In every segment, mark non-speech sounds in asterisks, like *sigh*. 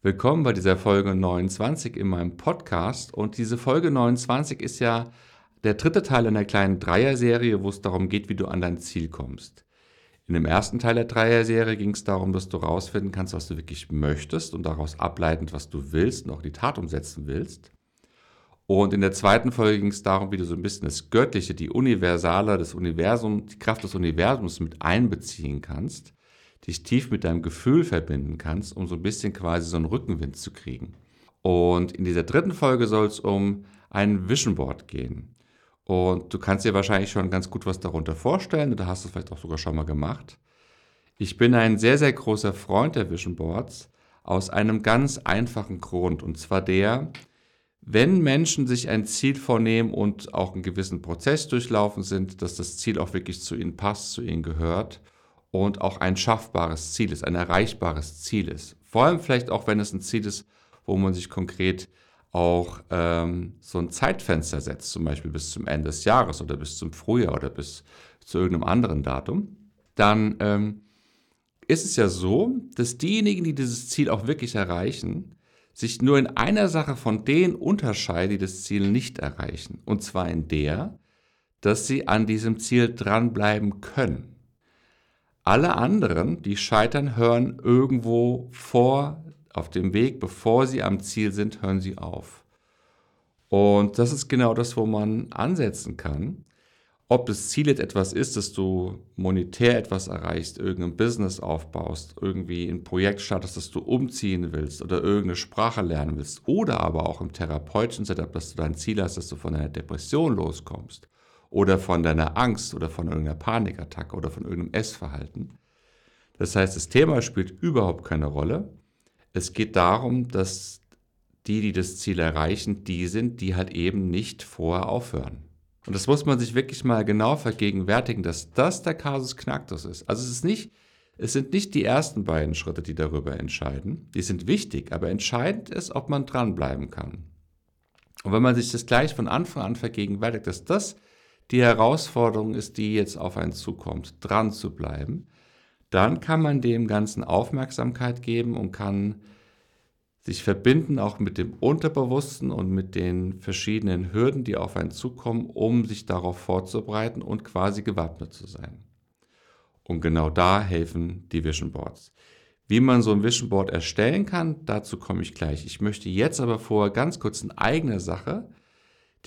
Willkommen bei dieser Folge 29 in meinem Podcast. Und diese Folge 29 ist ja der dritte Teil einer kleinen Dreier-Serie, wo es darum geht, wie du an dein Ziel kommst. In dem ersten Teil der Dreier-Serie ging es darum, dass du rausfinden kannst, was du wirklich möchtest und daraus ableitend, was du willst und auch die Tat umsetzen willst. Und in der zweiten Folge ging es darum, wie du so ein bisschen das Göttliche, die Universale, das Universum, die Kraft des Universums mit einbeziehen kannst dich tief mit deinem Gefühl verbinden kannst, um so ein bisschen quasi so einen Rückenwind zu kriegen. Und in dieser dritten Folge soll es um ein Vision Board gehen. Und du kannst dir wahrscheinlich schon ganz gut was darunter vorstellen oder hast es vielleicht auch sogar schon mal gemacht. Ich bin ein sehr, sehr großer Freund der Vision Boards aus einem ganz einfachen Grund. Und zwar der, wenn Menschen sich ein Ziel vornehmen und auch einen gewissen Prozess durchlaufen sind, dass das Ziel auch wirklich zu ihnen passt, zu ihnen gehört und auch ein schaffbares Ziel ist, ein erreichbares Ziel ist. Vor allem vielleicht auch, wenn es ein Ziel ist, wo man sich konkret auch ähm, so ein Zeitfenster setzt, zum Beispiel bis zum Ende des Jahres oder bis zum Frühjahr oder bis zu irgendeinem anderen Datum, dann ähm, ist es ja so, dass diejenigen, die dieses Ziel auch wirklich erreichen, sich nur in einer Sache von denen unterscheiden, die das Ziel nicht erreichen. Und zwar in der, dass sie an diesem Ziel dranbleiben können. Alle anderen, die scheitern, hören irgendwo vor, auf dem Weg, bevor sie am Ziel sind, hören sie auf. Und das ist genau das, wo man ansetzen kann. Ob das Ziel jetzt etwas ist, dass du monetär etwas erreichst, irgendein Business aufbaust, irgendwie ein Projekt startest, dass du umziehen willst oder irgendeine Sprache lernen willst oder aber auch im therapeutischen Setup, dass du dein Ziel hast, dass du von einer Depression loskommst oder von deiner Angst oder von irgendeiner Panikattacke oder von irgendeinem Essverhalten. Das heißt, das Thema spielt überhaupt keine Rolle. Es geht darum, dass die, die das Ziel erreichen, die sind, die halt eben nicht vorher aufhören. Und das muss man sich wirklich mal genau vergegenwärtigen, dass das der Kasus Knacktus ist. Also es ist nicht, es sind nicht die ersten beiden Schritte, die darüber entscheiden. Die sind wichtig, aber entscheidend ist, ob man dranbleiben kann. Und wenn man sich das gleich von Anfang an vergegenwärtigt, dass das die Herausforderung ist, die jetzt auf einen zukommt, dran zu bleiben, dann kann man dem Ganzen Aufmerksamkeit geben und kann sich verbinden auch mit dem Unterbewussten und mit den verschiedenen Hürden, die auf einen zukommen, um sich darauf vorzubereiten und quasi gewappnet zu sein. Und genau da helfen die Vision Boards. Wie man so ein Vision Board erstellen kann, dazu komme ich gleich. Ich möchte jetzt aber vorher ganz kurz in eigener Sache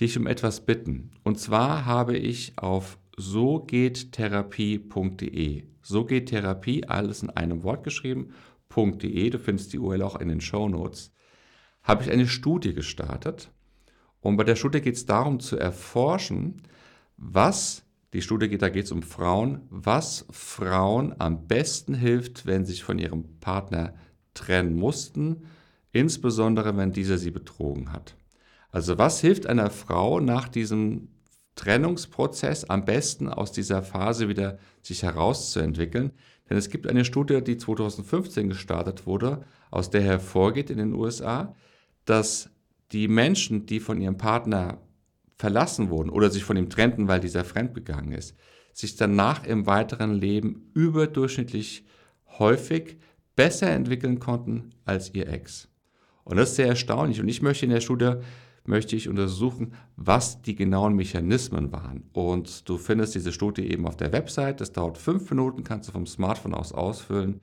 dich um etwas bitten. Und zwar habe ich auf so geht therapie.de, so geht Therapie, alles in einem Wort geschrieben, .de, du findest die URL auch in den Show Notes, habe ich eine Studie gestartet. Und bei der Studie geht es darum zu erforschen, was, die Studie geht, da geht es um Frauen, was Frauen am besten hilft, wenn sie sich von ihrem Partner trennen mussten, insbesondere wenn dieser sie betrogen hat. Also was hilft einer Frau nach diesem Trennungsprozess am besten aus dieser Phase wieder sich herauszuentwickeln? Denn es gibt eine Studie, die 2015 gestartet wurde, aus der hervorgeht in den USA, dass die Menschen, die von ihrem Partner verlassen wurden oder sich von ihm trennten, weil dieser fremdgegangen ist, sich danach im weiteren Leben überdurchschnittlich häufig besser entwickeln konnten als ihr Ex. Und das ist sehr erstaunlich. Und ich möchte in der Studie möchte ich untersuchen, was die genauen Mechanismen waren. Und du findest diese Studie eben auf der Website. Das dauert fünf Minuten, kannst du vom Smartphone aus ausfüllen.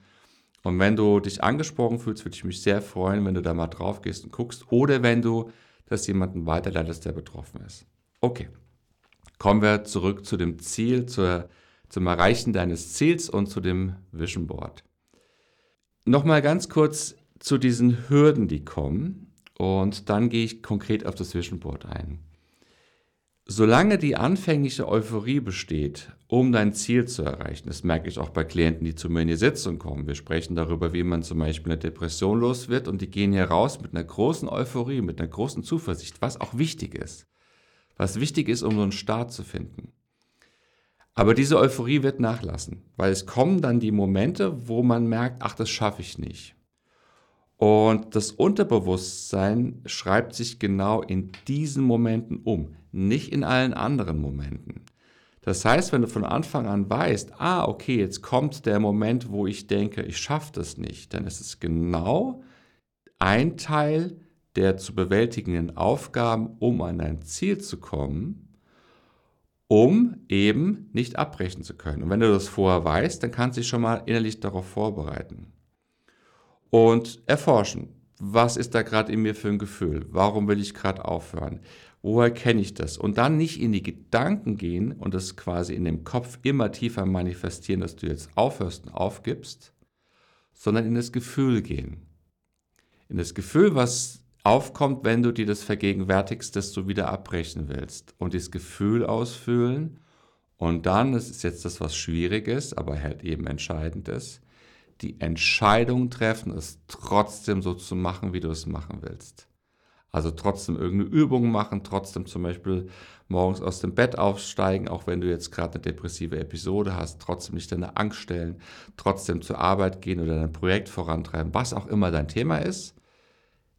Und wenn du dich angesprochen fühlst, würde ich mich sehr freuen, wenn du da mal drauf gehst und guckst. Oder wenn du das jemanden weiterleitest, der betroffen ist. Okay, kommen wir zurück zu dem Ziel, zur, zum Erreichen deines Ziels und zu dem Vision Board. Nochmal ganz kurz zu diesen Hürden, die kommen. Und dann gehe ich konkret auf das Vision Board ein. Solange die anfängliche Euphorie besteht, um dein Ziel zu erreichen, das merke ich auch bei Klienten, die zu mir in die Sitzung kommen. Wir sprechen darüber, wie man zum Beispiel eine Depression los wird und die gehen hier raus mit einer großen Euphorie, mit einer großen Zuversicht, was auch wichtig ist. Was wichtig ist, um so einen Start zu finden. Aber diese Euphorie wird nachlassen, weil es kommen dann die Momente, wo man merkt, ach, das schaffe ich nicht. Und das Unterbewusstsein schreibt sich genau in diesen Momenten um, nicht in allen anderen Momenten. Das heißt, wenn du von Anfang an weißt, ah, okay, jetzt kommt der Moment, wo ich denke, ich schaffe das nicht, dann ist es genau ein Teil der zu bewältigenden Aufgaben, um an ein Ziel zu kommen, um eben nicht abbrechen zu können. Und wenn du das vorher weißt, dann kannst du dich schon mal innerlich darauf vorbereiten. Und erforschen, was ist da gerade in mir für ein Gefühl? Warum will ich gerade aufhören? Woher kenne ich das? Und dann nicht in die Gedanken gehen und das quasi in dem Kopf immer tiefer manifestieren, dass du jetzt aufhörst und aufgibst, sondern in das Gefühl gehen. In das Gefühl, was aufkommt, wenn du dir das vergegenwärtigst, dass du wieder abbrechen willst. Und dieses Gefühl ausfüllen. Und dann, das ist jetzt das, was schwierig ist, aber halt eben entscheidend ist, die Entscheidung treffen, es trotzdem so zu machen, wie du es machen willst. Also trotzdem irgendeine Übung machen, trotzdem zum Beispiel morgens aus dem Bett aufsteigen, auch wenn du jetzt gerade eine depressive Episode hast, trotzdem nicht deine Angst stellen, trotzdem zur Arbeit gehen oder dein Projekt vorantreiben, was auch immer dein Thema ist.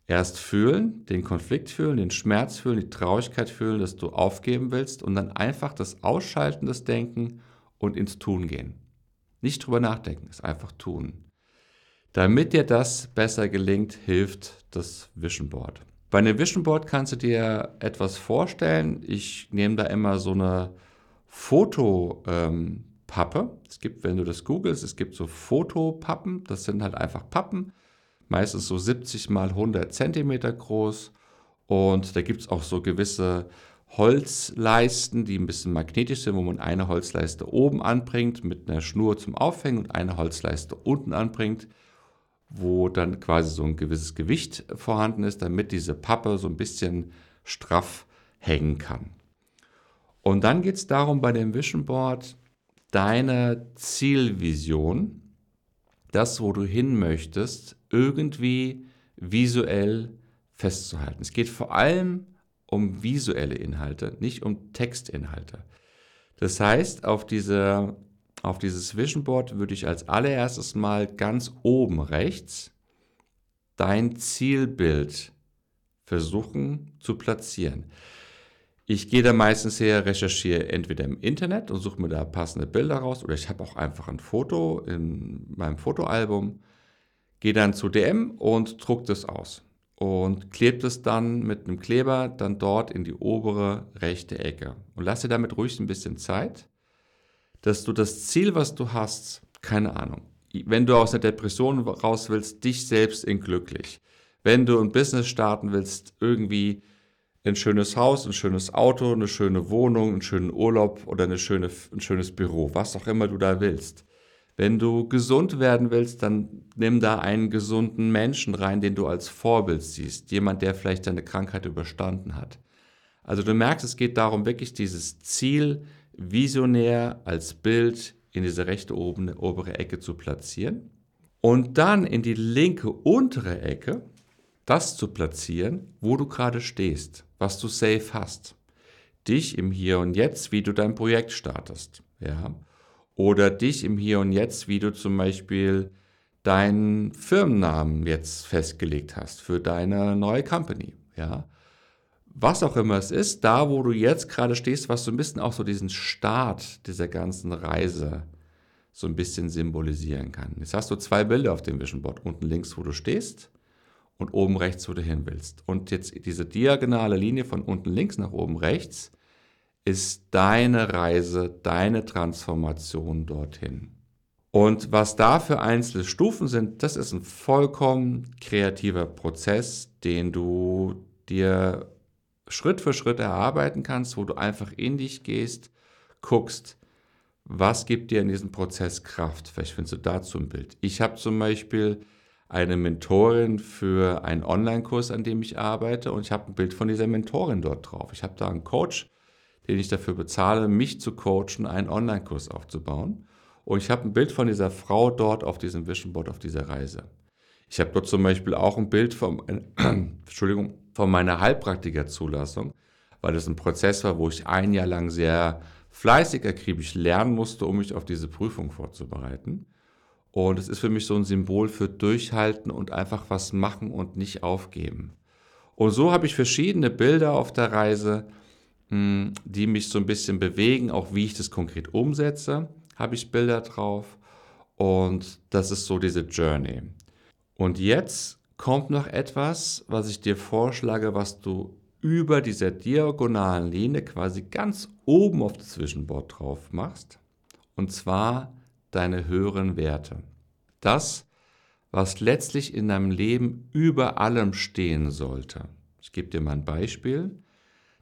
Erst fühlen, den Konflikt fühlen, den Schmerz fühlen, die Traurigkeit fühlen, dass du aufgeben willst und dann einfach das Ausschalten, das Denken und ins Tun gehen. Nicht drüber nachdenken, es einfach tun. Damit dir das besser gelingt, hilft das Vision Board. Bei einem Vision Board kannst du dir etwas vorstellen. Ich nehme da immer so eine Fotopappe. Ähm, es gibt, wenn du das googelst, es gibt so Fotopappen. Das sind halt einfach Pappen, meistens so 70 mal 100 Zentimeter groß. Und da gibt es auch so gewisse Holzleisten, die ein bisschen magnetisch sind, wo man eine Holzleiste oben anbringt mit einer Schnur zum Aufhängen und eine Holzleiste unten anbringt wo dann quasi so ein gewisses Gewicht vorhanden ist, damit diese Pappe so ein bisschen straff hängen kann. Und dann geht es darum, bei dem Vision Board deine Zielvision, das, wo du hin möchtest, irgendwie visuell festzuhalten. Es geht vor allem um visuelle Inhalte, nicht um Textinhalte. Das heißt, auf dieser auf dieses Vision Board würde ich als allererstes mal ganz oben rechts dein Zielbild versuchen zu platzieren. Ich gehe da meistens her, recherchiere entweder im Internet und suche mir da passende Bilder raus oder ich habe auch einfach ein Foto in meinem Fotoalbum, gehe dann zu DM und drucke das aus und klebt es dann mit einem Kleber dann dort in die obere rechte Ecke und lasse damit ruhig ein bisschen Zeit dass du das Ziel, was du hast, keine Ahnung, wenn du aus der Depression raus willst, dich selbst in glücklich. Wenn du ein Business starten willst, irgendwie ein schönes Haus, ein schönes Auto, eine schöne Wohnung, einen schönen Urlaub oder eine schöne, ein schönes Büro, was auch immer du da willst. Wenn du gesund werden willst, dann nimm da einen gesunden Menschen rein, den du als Vorbild siehst. Jemand, der vielleicht deine Krankheit überstanden hat. Also du merkst, es geht darum, wirklich dieses Ziel visionär als Bild in diese rechte oben, obere Ecke zu platzieren und dann in die linke untere Ecke das zu platzieren, wo du gerade stehst, was du safe hast. Dich im Hier und Jetzt, wie du dein Projekt startest. Ja? Oder dich im Hier und Jetzt, wie du zum Beispiel deinen Firmennamen jetzt festgelegt hast für deine neue Company. Ja? was auch immer es ist, da wo du jetzt gerade stehst, was so ein bisschen auch so diesen Start dieser ganzen Reise so ein bisschen symbolisieren kann. Jetzt hast du zwei Bilder auf dem Vision Board. Unten links, wo du stehst und oben rechts, wo du hin willst. Und jetzt diese diagonale Linie von unten links nach oben rechts ist deine Reise, deine Transformation dorthin. Und was da für einzelne Stufen sind, das ist ein vollkommen kreativer Prozess, den du dir Schritt für Schritt erarbeiten kannst, wo du einfach in dich gehst, guckst, was gibt dir in diesem Prozess Kraft? Vielleicht findest du dazu ein Bild. Ich habe zum Beispiel eine Mentorin für einen Online-Kurs, an dem ich arbeite und ich habe ein Bild von dieser Mentorin dort drauf. Ich habe da einen Coach, den ich dafür bezahle, mich zu coachen, einen Online-Kurs aufzubauen. Und ich habe ein Bild von dieser Frau dort auf diesem Vision Board, auf dieser Reise. Ich habe dort zum Beispiel auch ein Bild von, *clears throat* Entschuldigung, von meiner Heilpraktiker-Zulassung, weil das ein Prozess war, wo ich ein Jahr lang sehr fleißig, akribisch lernen musste, um mich auf diese Prüfung vorzubereiten. Und es ist für mich so ein Symbol für Durchhalten und einfach was machen und nicht aufgeben. Und so habe ich verschiedene Bilder auf der Reise, die mich so ein bisschen bewegen, auch wie ich das konkret umsetze, habe ich Bilder drauf. Und das ist so diese Journey. Und jetzt kommt noch etwas, was ich dir vorschlage, was du über dieser diagonalen Linie quasi ganz oben auf das Zwischenboard drauf machst. Und zwar deine höheren Werte. Das, was letztlich in deinem Leben über allem stehen sollte. Ich gebe dir mal ein Beispiel.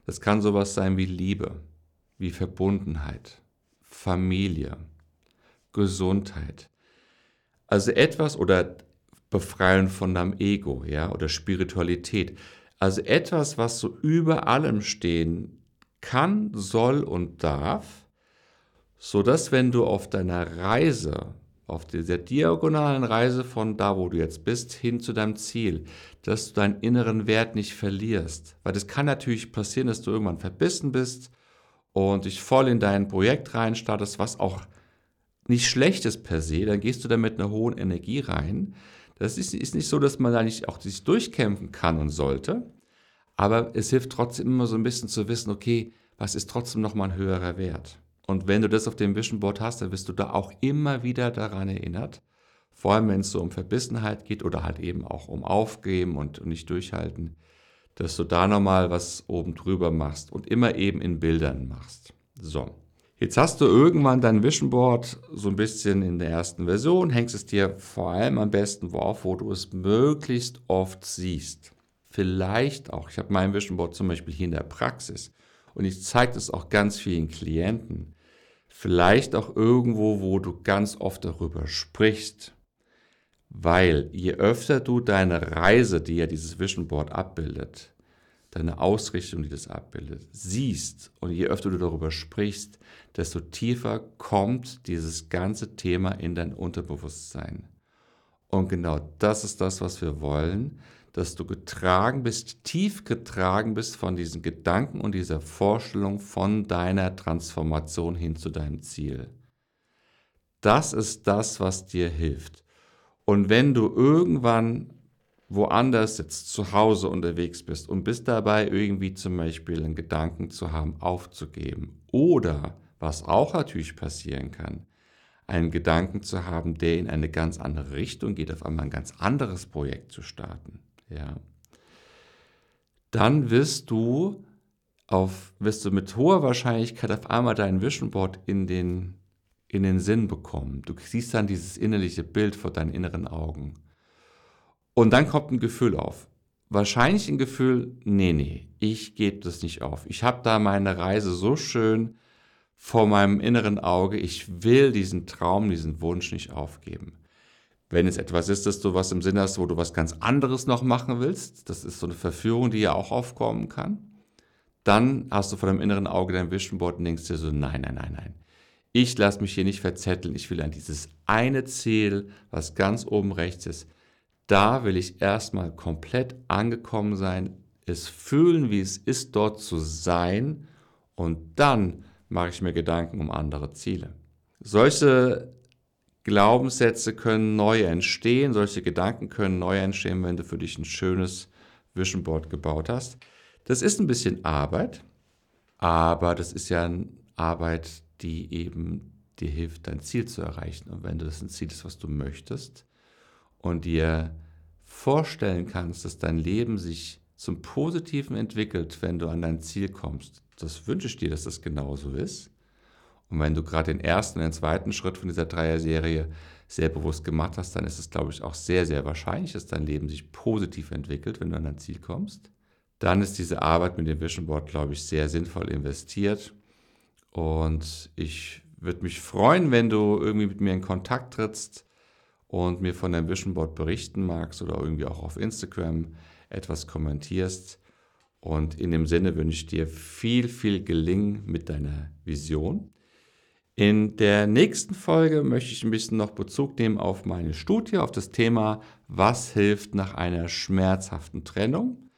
Das kann sowas sein wie Liebe, wie Verbundenheit, Familie, Gesundheit. Also etwas oder Befreien von deinem Ego, ja, oder Spiritualität. Also etwas, was so über allem stehen kann, soll und darf, so dass wenn du auf deiner Reise, auf dieser diagonalen Reise von da, wo du jetzt bist, hin zu deinem Ziel, dass du deinen inneren Wert nicht verlierst. Weil das kann natürlich passieren, dass du irgendwann verbissen bist und dich voll in dein Projekt reinstartest, was auch nicht schlecht ist per se, dann gehst du da mit einer hohen Energie rein. Das ist, ist nicht so, dass man da nicht auch sich durchkämpfen kann und sollte. Aber es hilft trotzdem immer so ein bisschen zu wissen, okay, was ist trotzdem nochmal ein höherer Wert? Und wenn du das auf dem Vision Board hast, dann wirst du da auch immer wieder daran erinnert. Vor allem, wenn es so um Verbissenheit geht oder halt eben auch um Aufgeben und, nicht durchhalten, dass du da nochmal was oben drüber machst und immer eben in Bildern machst. So. Jetzt hast du irgendwann dein Vision Board so ein bisschen in der ersten Version, hängst es dir vor allem am besten wo auf, wo du es möglichst oft siehst. Vielleicht auch, ich habe mein Vision Board zum Beispiel hier in der Praxis und ich zeige das auch ganz vielen Klienten. Vielleicht auch irgendwo, wo du ganz oft darüber sprichst. Weil je öfter du deine Reise, die ja dieses Vision Board abbildet, deine Ausrichtung, die das abbildet, siehst und je öfter du darüber sprichst, desto tiefer kommt dieses ganze Thema in dein Unterbewusstsein. Und genau das ist das, was wir wollen, dass du getragen bist, tief getragen bist von diesen Gedanken und dieser Vorstellung von deiner Transformation hin zu deinem Ziel. Das ist das, was dir hilft. Und wenn du irgendwann woanders jetzt zu Hause unterwegs bist und bist dabei irgendwie zum Beispiel einen Gedanken zu haben, aufzugeben oder was auch natürlich passieren kann, einen Gedanken zu haben, der in eine ganz andere Richtung geht, auf einmal ein ganz anderes Projekt zu starten, ja, dann wirst du auf, wirst du mit hoher Wahrscheinlichkeit auf einmal dein Vision Board in den, in den Sinn bekommen. Du siehst dann dieses innerliche Bild vor deinen inneren Augen. Und dann kommt ein Gefühl auf. Wahrscheinlich ein Gefühl, nee, nee, ich gebe das nicht auf. Ich habe da meine Reise so schön vor meinem inneren Auge, ich will diesen Traum, diesen Wunsch nicht aufgeben. Wenn es etwas ist, dass du was im Sinn hast, wo du was ganz anderes noch machen willst, das ist so eine Verführung, die ja auch aufkommen kann, dann hast du vor deinem inneren Auge dein Vision Board und denkst dir so, nein, nein, nein, nein. Ich lasse mich hier nicht verzetteln, ich will an dieses eine Ziel, was ganz oben rechts ist, da will ich erstmal komplett angekommen sein, es fühlen, wie es ist, dort zu sein und dann mache ich mir Gedanken um andere Ziele. Solche Glaubenssätze können neu entstehen, solche Gedanken können neu entstehen, wenn du für dich ein schönes Vision Board gebaut hast. Das ist ein bisschen Arbeit, aber das ist ja eine Arbeit, die eben dir hilft, dein Ziel zu erreichen. Und wenn du das ein Ziel ist, was du möchtest und dir vorstellen kannst, dass dein Leben sich zum Positiven entwickelt, wenn du an dein Ziel kommst, das wünsche ich dir, dass das genauso ist. Und wenn du gerade den ersten und den zweiten Schritt von dieser Dreier-Serie sehr bewusst gemacht hast, dann ist es, glaube ich, auch sehr, sehr wahrscheinlich, dass dein Leben sich positiv entwickelt, wenn du an dein Ziel kommst. Dann ist diese Arbeit mit dem Vision Board, glaube ich, sehr sinnvoll investiert. Und ich würde mich freuen, wenn du irgendwie mit mir in Kontakt trittst und mir von deinem Vision Board berichten magst oder irgendwie auch auf Instagram etwas kommentierst. Und in dem Sinne wünsche ich dir viel, viel Gelingen mit deiner Vision. In der nächsten Folge möchte ich ein bisschen noch Bezug nehmen auf meine Studie, auf das Thema, was hilft nach einer schmerzhaften Trennung.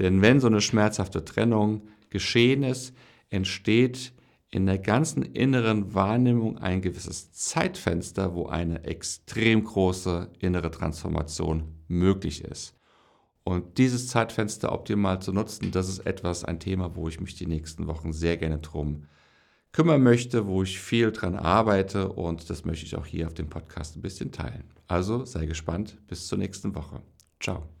Denn wenn so eine schmerzhafte Trennung geschehen ist, entsteht in der ganzen inneren Wahrnehmung ein gewisses Zeitfenster, wo eine extrem große innere Transformation möglich ist. Und dieses Zeitfenster optimal zu nutzen, das ist etwas, ein Thema, wo ich mich die nächsten Wochen sehr gerne drum kümmern möchte, wo ich viel dran arbeite und das möchte ich auch hier auf dem Podcast ein bisschen teilen. Also sei gespannt, bis zur nächsten Woche. Ciao.